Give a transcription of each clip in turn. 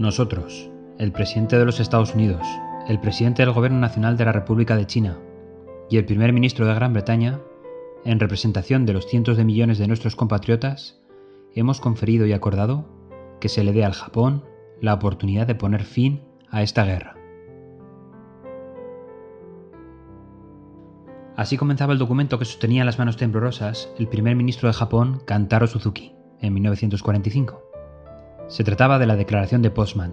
Nosotros, el presidente de los Estados Unidos, el presidente del Gobierno Nacional de la República de China y el primer ministro de Gran Bretaña, en representación de los cientos de millones de nuestros compatriotas, hemos conferido y acordado que se le dé al Japón la oportunidad de poner fin a esta guerra. Así comenzaba el documento que sostenía en las manos temblorosas el primer ministro de Japón, Kantaro Suzuki, en 1945. Se trataba de la Declaración de Potsdam,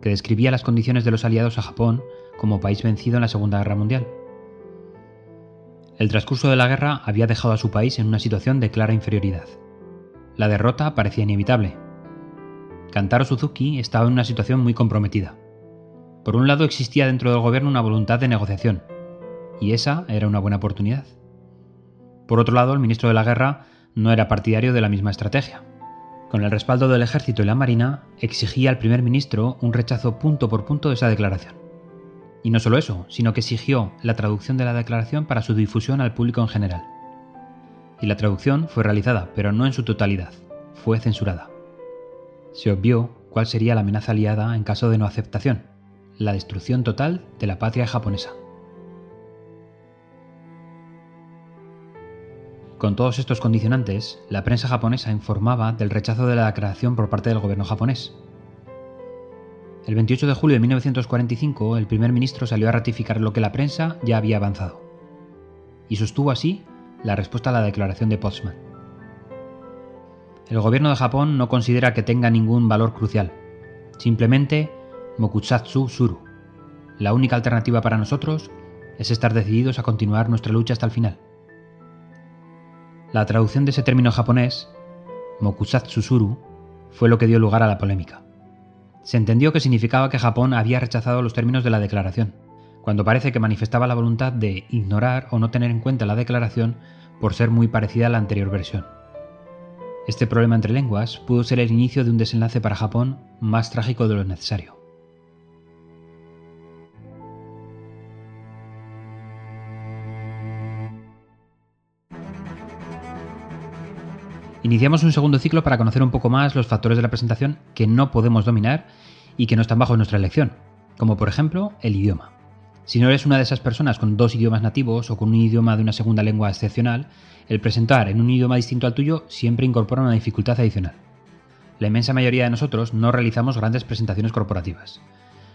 que describía las condiciones de los aliados a Japón como país vencido en la Segunda Guerra Mundial. El transcurso de la guerra había dejado a su país en una situación de clara inferioridad. La derrota parecía inevitable. Kantaro Suzuki estaba en una situación muy comprometida. Por un lado existía dentro del gobierno una voluntad de negociación, y esa era una buena oportunidad. Por otro lado, el ministro de la Guerra no era partidario de la misma estrategia. Con el respaldo del ejército y la marina, exigía al primer ministro un rechazo punto por punto de esa declaración. Y no solo eso, sino que exigió la traducción de la declaración para su difusión al público en general. Y la traducción fue realizada, pero no en su totalidad, fue censurada. Se obvió cuál sería la amenaza aliada en caso de no aceptación, la destrucción total de la patria japonesa. Con todos estos condicionantes, la prensa japonesa informaba del rechazo de la declaración por parte del gobierno japonés. El 28 de julio de 1945, el primer ministro salió a ratificar lo que la prensa ya había avanzado. Y sostuvo así la respuesta a la declaración de Potsdam. El gobierno de Japón no considera que tenga ningún valor crucial. Simplemente Mokusatsu Suru. La única alternativa para nosotros es estar decididos a continuar nuestra lucha hasta el final. La traducción de ese término japonés, Mokusatsu Suru, fue lo que dio lugar a la polémica. Se entendió que significaba que Japón había rechazado los términos de la declaración, cuando parece que manifestaba la voluntad de ignorar o no tener en cuenta la declaración por ser muy parecida a la anterior versión. Este problema entre lenguas pudo ser el inicio de un desenlace para Japón más trágico de lo necesario. Iniciamos un segundo ciclo para conocer un poco más los factores de la presentación que no podemos dominar y que no están bajo nuestra elección, como por ejemplo el idioma. Si no eres una de esas personas con dos idiomas nativos o con un idioma de una segunda lengua excepcional, el presentar en un idioma distinto al tuyo siempre incorpora una dificultad adicional. La inmensa mayoría de nosotros no realizamos grandes presentaciones corporativas.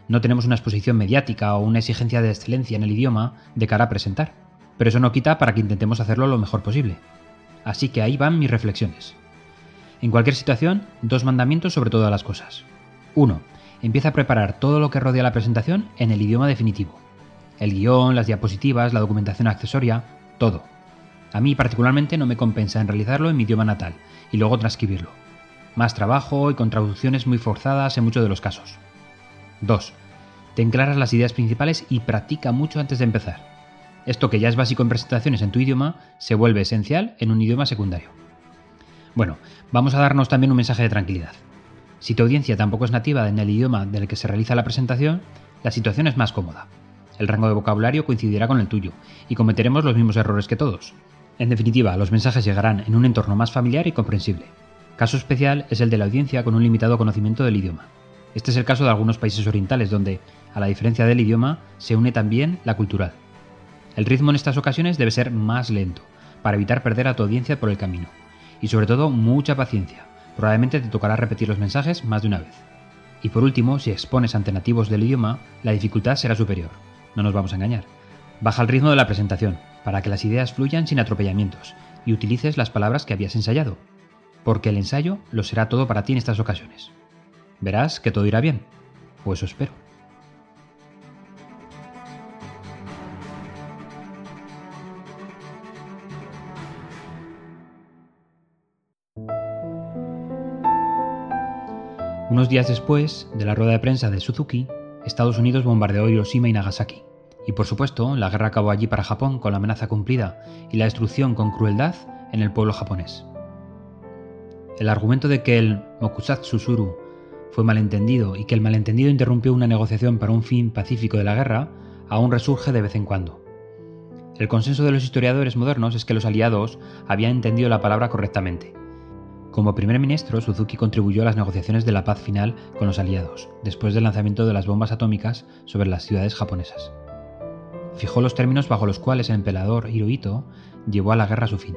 No tenemos una exposición mediática o una exigencia de excelencia en el idioma de cara a presentar, pero eso no quita para que intentemos hacerlo lo mejor posible. Así que ahí van mis reflexiones. En cualquier situación, dos mandamientos sobre todas las cosas. 1. Empieza a preparar todo lo que rodea la presentación en el idioma definitivo. El guion, las diapositivas, la documentación accesoria, todo. A mí particularmente no me compensa en realizarlo en mi idioma natal y luego transcribirlo. Más trabajo y con traducciones muy forzadas en muchos de los casos. 2. Ten claras las ideas principales y practica mucho antes de empezar. Esto que ya es básico en presentaciones en tu idioma se vuelve esencial en un idioma secundario. Bueno, vamos a darnos también un mensaje de tranquilidad. Si tu audiencia tampoco es nativa en el idioma del que se realiza la presentación, la situación es más cómoda. El rango de vocabulario coincidirá con el tuyo y cometeremos los mismos errores que todos. En definitiva, los mensajes llegarán en un entorno más familiar y comprensible. Caso especial es el de la audiencia con un limitado conocimiento del idioma. Este es el caso de algunos países orientales donde, a la diferencia del idioma, se une también la cultural. El ritmo en estas ocasiones debe ser más lento, para evitar perder a tu audiencia por el camino. Y sobre todo, mucha paciencia. Probablemente te tocará repetir los mensajes más de una vez. Y por último, si expones ante nativos del idioma, la dificultad será superior. No nos vamos a engañar. Baja el ritmo de la presentación, para que las ideas fluyan sin atropellamientos, y utilices las palabras que habías ensayado. Porque el ensayo lo será todo para ti en estas ocasiones. Verás que todo irá bien. O eso espero. Unos días después de la rueda de prensa de Suzuki, Estados Unidos bombardeó Hiroshima y Nagasaki. Y por supuesto, la guerra acabó allí para Japón con la amenaza cumplida y la destrucción con crueldad en el pueblo japonés. El argumento de que el Mokusatsu Suru fue malentendido y que el malentendido interrumpió una negociación para un fin pacífico de la guerra aún resurge de vez en cuando. El consenso de los historiadores modernos es que los aliados habían entendido la palabra correctamente, Como primer ministro, Suzuki contribuyó a las negociaciones de la paz final con los aliados, después del lanzamiento de las bombas atómicas sobre las ciudades japonesas. Fijó los términos bajo los cuales el emperador Hirohito llevó a la guerra a su fin.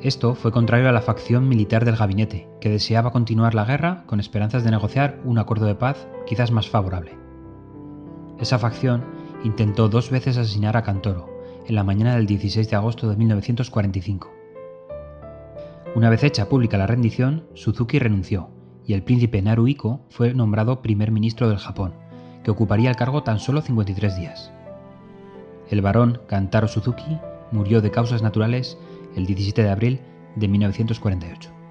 Esto fue contrario a la facción militar del gabinete, que deseaba continuar la guerra con esperanzas de negociar un acuerdo de paz quizás más favorable. Esa facción intentó dos veces asesinar a Kantoro, en la mañana del 16 de agosto de 1945. Una vez hecha pública la rendición, Suzuki renunció y el príncipe Naruhiko fue nombrado primer ministro del Japón, que ocuparía el cargo tan solo 53 días. El barón Kantaro Suzuki murió de causas naturales el 17 de abril de 1948.